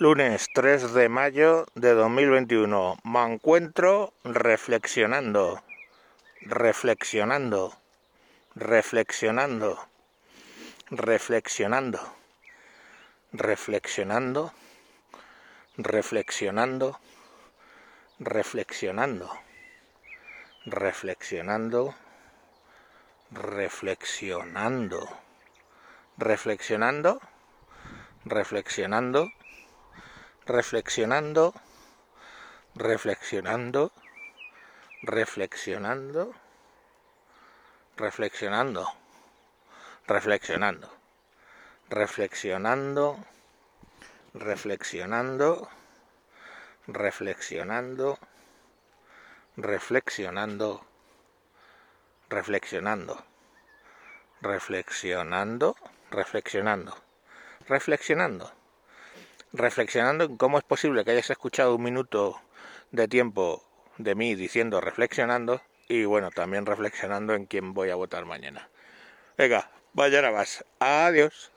Lunes 3 de mayo de 2021. Me encuentro reflexionando, reflexionando, reflexionando, reflexionando, reflexionando, reflexionando, reflexionando, reflexionando, reflexionando, reflexionando, reflexionando reflexionando, reflexionando, reflexionando, reflexionando, reflexionando, reflexionando, reflexionando, reflexionando, reflexionando, reflexionando, reflexionando, reflexionando, reflexionando reflexionando en cómo es posible que hayas escuchado un minuto de tiempo de mí diciendo reflexionando y bueno, también reflexionando en quién voy a votar mañana. Venga, vaya más. Adiós.